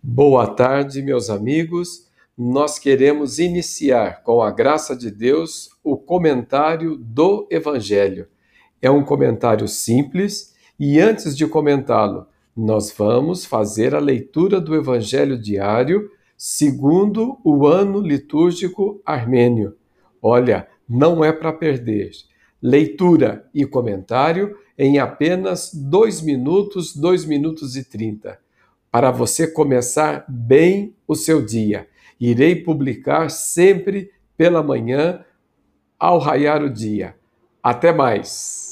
Boa tarde, meus amigos. Nós queremos iniciar, com a graça de Deus, o comentário do Evangelho. É um comentário simples e, antes de comentá-lo, nós vamos fazer a leitura do Evangelho diário segundo o ano litúrgico armênio. Olha, não é para perder. Leitura e comentário em apenas dois minutos, dois minutos e trinta para você começar bem o seu dia. Irei publicar sempre pela manhã ao raiar o dia. Até mais!